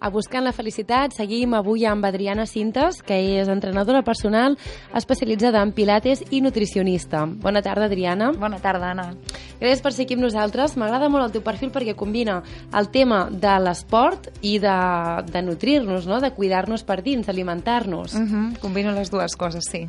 A Buscant la Felicitat seguim avui amb Adriana Cintes, que és entrenadora personal especialitzada en pilates i nutricionista. Bona tarda, Adriana. Bona tarda, Anna. Gràcies per ser aquí amb nosaltres. M'agrada molt el teu perfil perquè combina el tema de l'esport i de, de nutrir-nos, no? de cuidar-nos per dins, d'alimentar-nos. Uh -huh. Combino les dues coses, sí.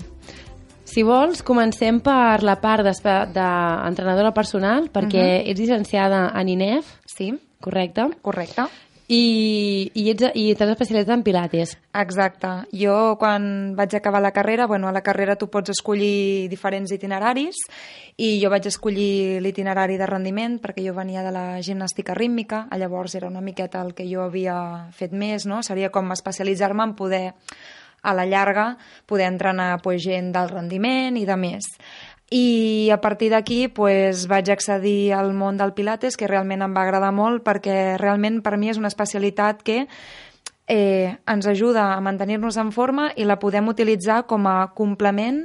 Si vols, comencem per la part d'entrenadora personal, perquè uh -huh. ets llicenciada en INEF. Sí. Correcte? Correcte. I, i, ets, i t'has especialitzat en pilates. Exacte. Jo, quan vaig acabar la carrera, bueno, a la carrera tu pots escollir diferents itineraris i jo vaig escollir l'itinerari de rendiment perquè jo venia de la gimnàstica rítmica, llavors era una miqueta el que jo havia fet més, no? Seria com especialitzar-me en poder a la llarga poder entrenar pues, gent del rendiment i de més i a partir d'aquí pues, vaig accedir al món del Pilates, que realment em va agradar molt perquè realment per mi és una especialitat que eh, ens ajuda a mantenir-nos en forma i la podem utilitzar com a complement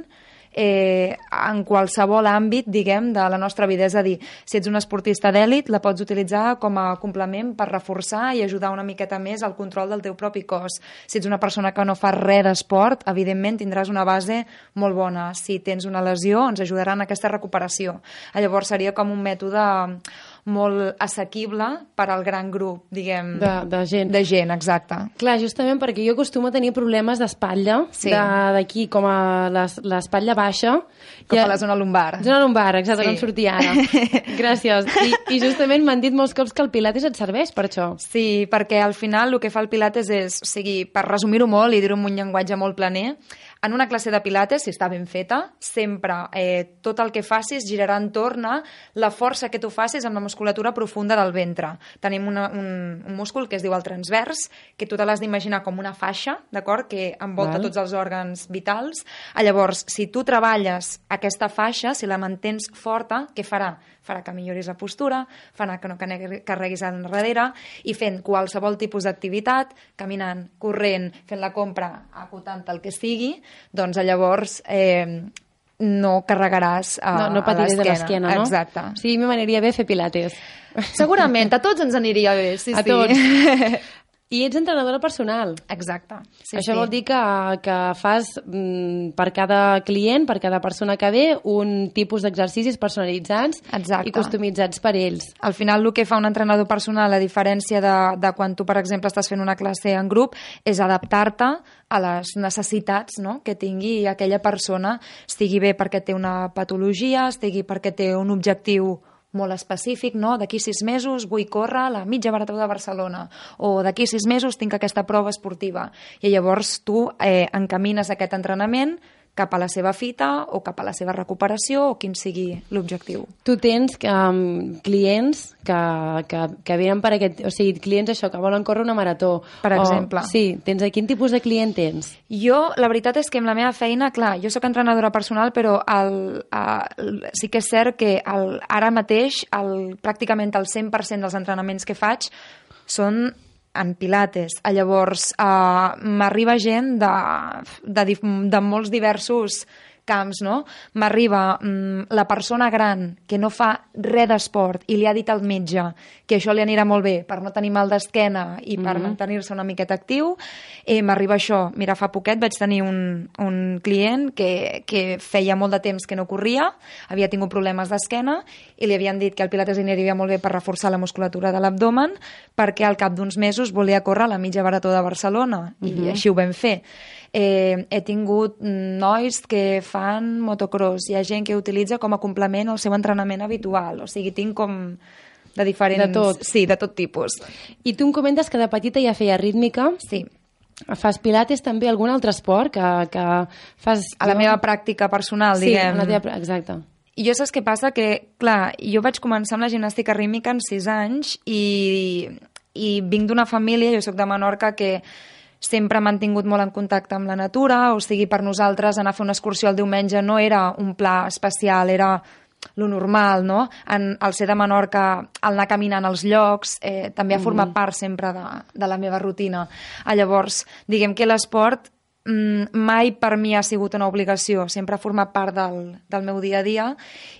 en qualsevol àmbit, diguem, de la nostra vida. És a dir, si ets un esportista d'èlit, la pots utilitzar com a complement per reforçar i ajudar una miqueta més al control del teu propi cos. Si ets una persona que no fa res d'esport, evidentment tindràs una base molt bona. Si tens una lesió, ens ajudarà en aquesta recuperació. Llavors seria com un mètode molt assequible per al gran grup, diguem... De, de gent. De gent, exacte. Clar, justament perquè jo acostumo a tenir problemes d'espatlla, Sí. d'aquí com a les- l'espatlla baixa. Com I- a la zona lumbar. Zona lumbar, exacte, Sí. sí. no em sortia ara. Gràcies. I, I justament m'han dit molts cops que el pilates et serveix per això. Sí, perquè al final el que fa el Pilates és, o sigui, per resumir-ho molt i dir-ho amb un llenguatge molt planer, en una classe de Pilates, si està ben feta, sempre eh, tot el que facis girarà entorn a la força que tu facis amb la musculatura profunda del ventre. Tenim una, un, un múscul que es diu el transvers, que tu te l'has d'imaginar com una faixa, d'acord?, que envolta Val. tots els òrgans vitals. Ah, Llavors, si tu treballes aquesta faixa, si la mantens forta, què farà? Farà que milloris la postura, farà que no carregui- carreguis enrere i fent qualsevol tipus d'activitat, caminant, corrent, fent la compra, acotant el que sigui, doncs llavors eh, no carregaràs a, no, no a patiré de l'esquena, no? Exacte. Sí, m'aniria bé fer pilates. Segurament, a tots ens aniria bé, sí, a sí. tots. I ets entrenadora personal. Exacte. Sí, Això sí. vol dir que, que fas mm, per cada client, per cada persona que ve, un tipus d'exercicis personalitzats Exacte. i customitzats per ells. Al final el que fa un entrenador personal, a diferència de, de quan tu, per exemple, estàs fent una classe en grup, és adaptar-te a les necessitats no? que tingui aquella persona, estigui bé perquè té una patologia, estigui perquè té un objectiu molt específic, no? D'aquí sis mesos vull córrer la mitja marató de Barcelona o d'aquí sis mesos tinc aquesta prova esportiva. I llavors tu eh, encamines aquest entrenament cap a la seva fita o cap a la seva recuperació o quin sigui l'objectiu. Tu tens um, clients que, que, que venen per aquest... O sigui, clients això, que volen córrer una marató. Per O- exemple. sí, tens quin tipus de client tens? Jo, la veritat és que amb la meva feina, clar, jo sóc entrenadora personal, però el, el, sí que és cert que el, ara mateix el, pràcticament el 100% dels entrenaments que faig són en pilates. Ah, Llavors, uh, m'arriba gent de, de, de molts diversos camps, no? M'arriba mm, la persona gran que no fa res d'esport i li ha dit al metge que això li anirà molt bé per no tenir mal d'esquena i per mantenir-se una miqueta actiu, eh, m'arriba això. Mira, fa poquet vaig tenir un, un client que, que feia molt de temps que no corria, havia tingut problemes d'esquena i li havien dit que el pilates li aniria molt bé per reforçar la musculatura de l'abdomen perquè al cap d'uns mesos volia córrer la mitja marató de Barcelona i així ho vam fer. Eh, he tingut nois que fan fan motocross, hi ha gent que utilitza com a complement al seu entrenament habitual, o sigui, tinc com de diferents... De tot. Sí, de tot tipus. I tu em comentes que de petita ja feia rítmica. Sí. Fas pilates també, algun altre esport que, que fas... A la meva pràctica personal, sí, diguem. Sí, la teva... exacte. I jo saps què passa? Que, clar, jo vaig començar amb la gimnàstica rítmica en 6 anys i, i vinc d'una família, jo sóc de Menorca, que sempre m'han tingut molt en contacte amb la natura, o sigui, per nosaltres anar a fer una excursió el diumenge no era un pla especial, era lo normal, no? En, el ser de Menorca, el anar caminant als llocs, eh, també ha format mm. part sempre de, de la meva rutina. Ah, llavors, diguem que l'esport mai per mi ha sigut una obligació, sempre ha format part del, del meu dia a dia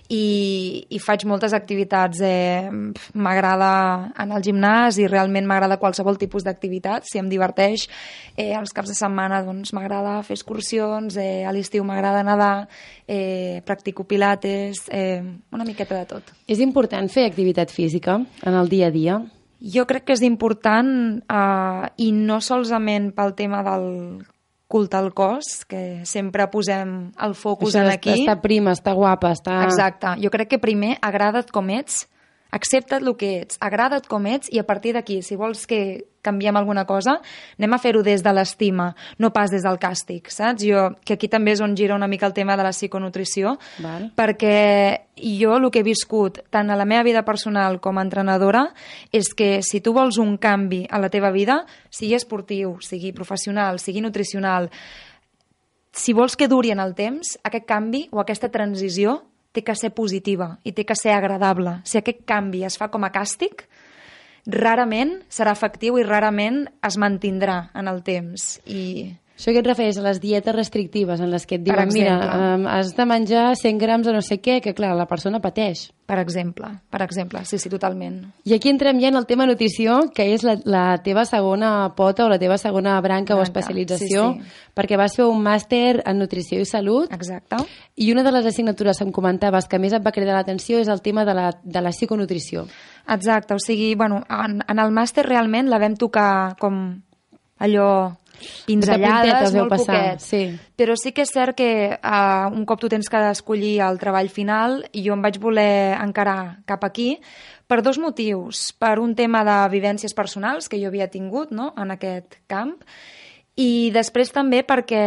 i, i faig moltes activitats. Eh, m'agrada anar al gimnàs i realment m'agrada qualsevol tipus d'activitat, si em diverteix. Eh, els caps de setmana doncs, m'agrada fer excursions, eh, a l'estiu m'agrada nedar, eh, practico pilates, eh, una miqueta de tot. És important fer activitat física en el dia a dia? Jo crec que és important eh, i no solament pel tema del culte al cos, que sempre posem el focus Això en aquí. Està prima, està guapa, està... Exacte. Jo crec que primer agrada't com ets, accepta't el que ets, agrada't com ets i a partir d'aquí, si vols que canviem alguna cosa, anem a fer-ho des de l'estima, no pas des del càstig, saps? Jo, que aquí també és on gira una mica el tema de la psiconutrició, Val. perquè jo el que he viscut tant a la meva vida personal com a entrenadora és que si tu vols un canvi a la teva vida, sigui esportiu, sigui professional, sigui nutricional, si vols que duri en el temps, aquest canvi o aquesta transició té que ser positiva i té que ser agradable. Si aquest canvi es fa com a càstig, rarament serà efectiu i rarament es mantindrà en el temps. I Això que et refereix a les dietes restrictives en les que et diuen, mira, um, has de menjar 100 grams de no sé què, que clar, la persona pateix. per exemple, per exemple, sí, sí, totalment. I aquí entrem ja en el tema nutrició, que és la, la teva segona pota o la teva segona branca, o Branca, especialització, sí, sí. perquè vas fer un màster en nutrició i salut, Exacte. i una de les assignatures que em comentaves que més et va cridar l'atenció és el tema de la, de la psiconutrició. Exacte, o sigui, bueno, en, en el màster realment la vam tocar com allò pinzellades, molt passar, poquet. sí. Però sí que és cert que uh, un cop tu tens que escollir el treball final, i jo em vaig voler encarar cap aquí per dos motius. Per un tema de vivències personals que jo havia tingut no?, en aquest camp, i després també perquè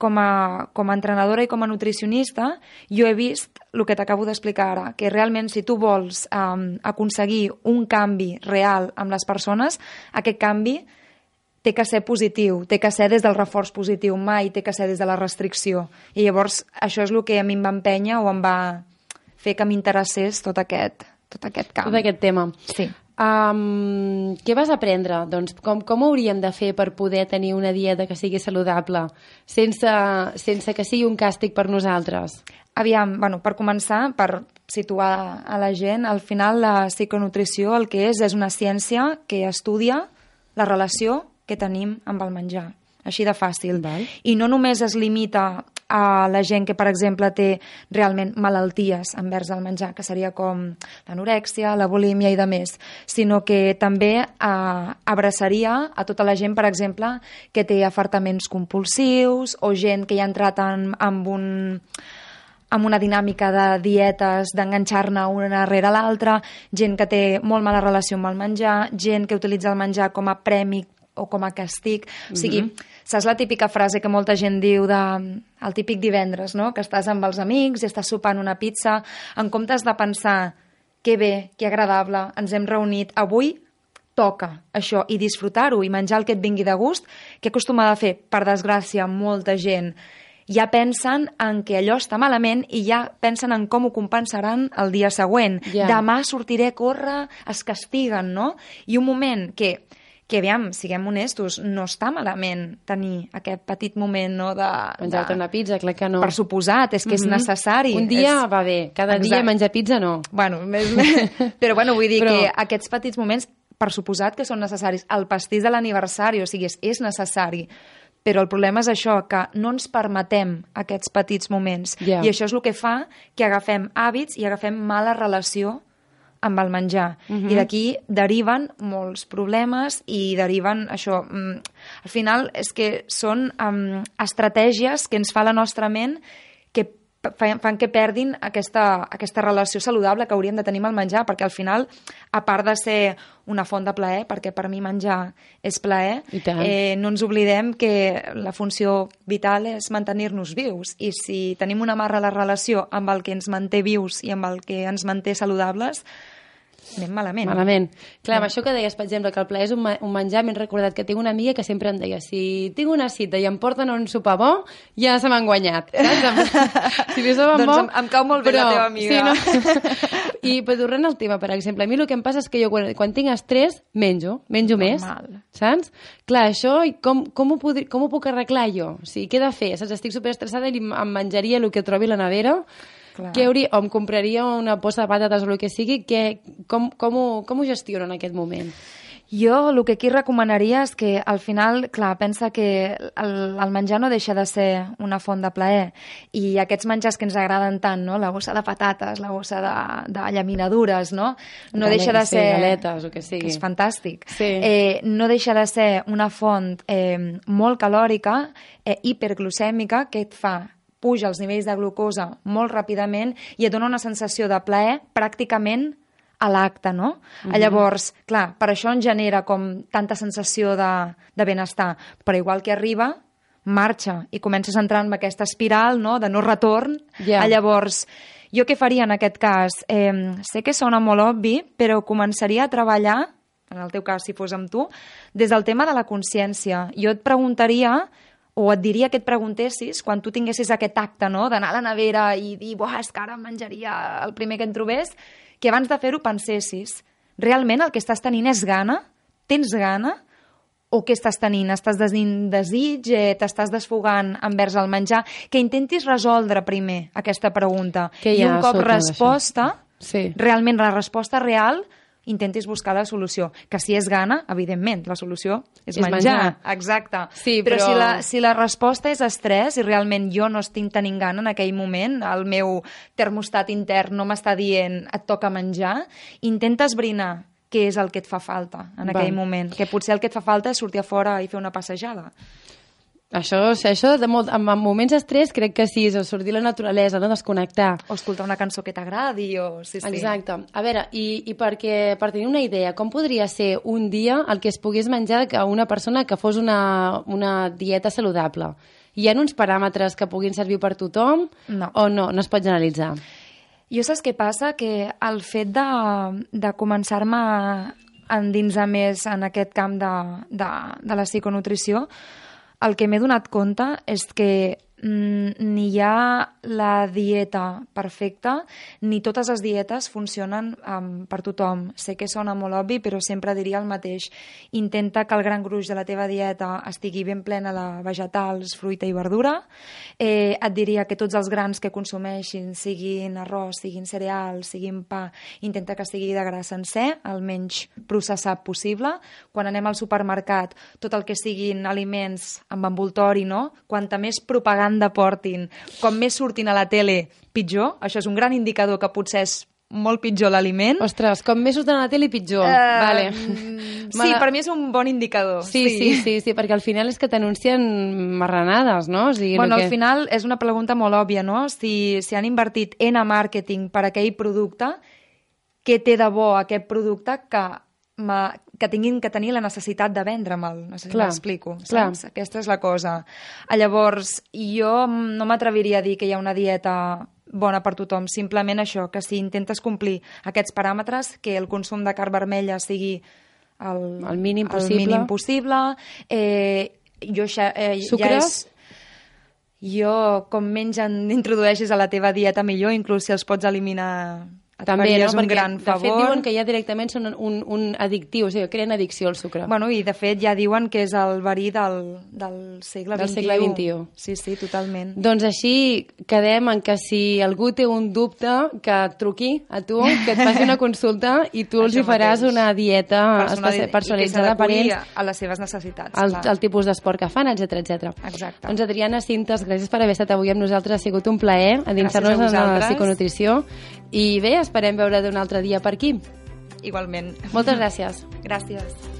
com a, com a entrenadora i com a nutricionista jo he vist el que t'acabo d'explicar ara, que realment si tu vols um, aconseguir un canvi real amb les persones, aquest canvi té que ser positiu, té que ser des del reforç positiu, mai té que ser des de la restricció. I llavors això és el que a mi em va empènyer o em va fer que m'interessés tot aquest, tot aquest camp. Tot aquest tema. Sí. Um, què vas aprendre? Doncs com, com hauríem de fer per poder tenir una dieta que sigui saludable sense, sense que sigui un càstig per nosaltres? Aviam, bueno, per començar, per situar a la gent, al final la psiconutrició el que és és una ciència que estudia la relació que tenim amb el menjar. Així de fàcil. Val. I no només es limita a la gent que, per exemple, té realment malalties envers el menjar, que seria com l'anorèxia, la bulímia i de més, sinó que també eh, abraçaria a tota la gent, per exemple, que té afartaments compulsius o gent que ja ha entrat en, en un amb una dinàmica de dietes, d'enganxar-ne una rere l'altra, gent que té molt mala relació amb el menjar, gent que utilitza el menjar com a premi o com a castig. O sigui, saps la típica frase que molta gent diu de el típic divendres, no? que estàs amb els amics i estàs sopant una pizza, en comptes de pensar que bé, que agradable, ens hem reunit, avui toca això i disfrutar-ho i menjar el que et vingui de gust, que acostuma a fer, per desgràcia, molta gent ja pensen en que allò està malament i ja pensen en com ho compensaran el dia següent. Ja. Demà sortiré a córrer, es castiguen, no? I un moment que que, aviam, siguem honestos, no està malament tenir aquest petit moment no, de... Menjar-te de... una pizza, clar que no. Per suposat, és que és Mhm. necessari. Un dia és... va bé, cada dia Exacte. menjar pizza no. Bueno, més, però bueno, vull dir Però- que aquests petits moments, per suposat que són necessaris. El pastís de l'aniversari, o sigui, és, és necessari. Però el problema és això, que no ens permetem aquests petits moments. Ja. I això és el que fa que agafem hàbits i agafem mala relació amb el menjar. Mhm. I d'aquí deriven molts problemes i deriven això... Mm, al final és que són um, estratègies que ens fa la nostra ment fan, fan que perdin aquesta, aquesta relació saludable que hauríem de tenir amb el menjar, perquè al final, a part de ser una font de plaer, perquè per mi menjar és plaer, eh, no ens oblidem que la funció vital és mantenir-nos vius, i si tenim una mala relació amb el que ens manté vius i amb el que ens manté saludables, anem malament. Malament. Clar, amb això que deies, per exemple, que el plaer és un, un menjar, m'he recordat que tinc una amiga que sempre em deia si tinc una cita i em porten un sopar bo, ja se m'han guanyat. Saps? si li doncs bo... Em, em cau molt bé però, la teva amiga. Sí, no? I però tornant al tema, per exemple, a mi el que em passa és que jo quan, quan tinc estrès menjo, menjo Normal. més, saps? Clar, això com, com, ho podri, com ho puc arreglar jo? O sigui, què he de fer? Saps? Estic superestressada i em menjaria el que trobi a la nevera Clar. Què hauria, o em compraria una posta de patates o el que sigui, que, com, com, ho, com ho gestiono en aquest moment? Jo el que aquí recomanaria és que al final, clar, pensa que el, el menjar no deixa de ser una font de plaer i aquests menjars que ens agraden tant, no? la bossa de patates, la bossa de, de llaminadures, no? No Galet, deixa de ser... Sí, galetes, o que sigui. Que és fantàstic. Sí. Eh, no deixa de ser una font eh, molt calòrica, eh, hiperglucèmica, que et fa puja els nivells de glucosa molt ràpidament i et dona una sensació de plaer pràcticament a l'acte, no? Mm -hmm. Llavors, clar, per això en genera com tanta sensació de, de benestar, però igual que arriba, marxa i comences a entrar en aquesta espiral no? de no retorn. Yeah. Llavors, jo què faria en aquest cas? Eh, sé que sona molt obvi, però començaria a treballar, en el teu cas si fos amb tu, des del tema de la consciència. Jo et preguntaria o et diria que et preguntessis, quan tu tinguessis aquest acte no? d'anar a la nevera i dir, buah, és que ara menjaria el primer que en trobés, que abans de fer-ho pensessis, realment el que estàs tenint és gana? Tens gana? O què estàs tenint? Estàs tenint desig? Eh, T'estàs desfogant envers el menjar? Que intentis resoldre primer aquesta pregunta. Que I un cop resposta, sí. realment la resposta real, intentis buscar la solució. Que si és gana, evidentment, la solució és, és menjar. menjar. Exacte. Sí, però però si la, si la resposta és estrès i realment jo no estic tenint gana en aquell moment, el meu termostat intern no m'està dient et toca menjar, intenta esbrinar què és el que et fa falta en aquell moment. Que potser el que et fa falta és sortir a fora i fer una passejada. Això, això de molt, en, en moments d'estrès crec que sí, és sortir la naturalesa, no? desconnectar. O escoltar una cançó que t'agradi, o... Sí, sí. Exacte. A veure, i, i perquè, per tenir una idea, com podria ser un dia el que es pogués menjar que una persona que fos una, una dieta saludable? Hi ha uns paràmetres que puguin servir per tothom no. o no? No es pot generalitzar? Jo saps què passa? Que el fet de, de començar-me a endinsar més en aquest camp de, de, de la psiconutrició el que m'he donat compte és que ni hi ha la dieta perfecta, ni totes les dietes funcionen um, per tothom. Sé que sona molt obvi, però sempre diria el mateix. Intenta que el gran gruix de la teva dieta estigui ben plena de vegetals, fruita i verdura. Eh, et diria que tots els grans que consumeixin, siguin arròs, siguin cereals, siguin pa, intenta que estigui de gra sencer, el menys processat possible. Quan anem al supermercat, tot el que siguin aliments amb envoltori, no? Quanta més propaganda portin, com més surtin a la tele, pitjor. Això és un gran indicador que potser és molt pitjor l'aliment. Ostres, com més surten a la tele, pitjor. Uh, vale. Sí, la... per mi és un bon indicador. Sí, sí, sí, sí, sí perquè al final és que t'anuncien marranades, no? O sigui, bueno, que... al final és una pregunta molt òbvia, no? Si, si han invertit en a màrqueting per aquell producte, què té de bo aquest producte que que tinguin que tenir la necessitat de vendre'm-el, no sé si m'explico. Aquesta és la cosa. Llavors, jo no m'atreviria a dir que hi ha una dieta bona per tothom, simplement això, que si intentes complir aquests paràmetres, que el consum de carn vermella sigui el, el mínim possible, el mínim possible eh, jo ja, eh, Sucres? ja és jo, com menys en introdueixis a la teva dieta, millor, inclús si els pots eliminar també, no? un Perquè, gran favor. De fet, diuen que ja directament són un, un addictiu, o sigui, creen addicció al sucre. Bueno, i de fet ja diuen que és el verí del, del segle del XXI. segle XXI. Sí, sí, totalment. Doncs així quedem en que si algú té un dubte, que et truqui a tu, que et faci una consulta i tu els hi faràs una dieta Personali personalitzada per ells. a les seves necessitats. El, el tipus d'esport que fan, etc etc. Exacte. Doncs Adriana Cintes, gràcies per haver estat avui amb nosaltres. Ha sigut un plaer endinsar-nos en la psiconutrició i bé, esperem veure d'un altre dia per aquí. Igualment. Moltes gràcies. Gràcies.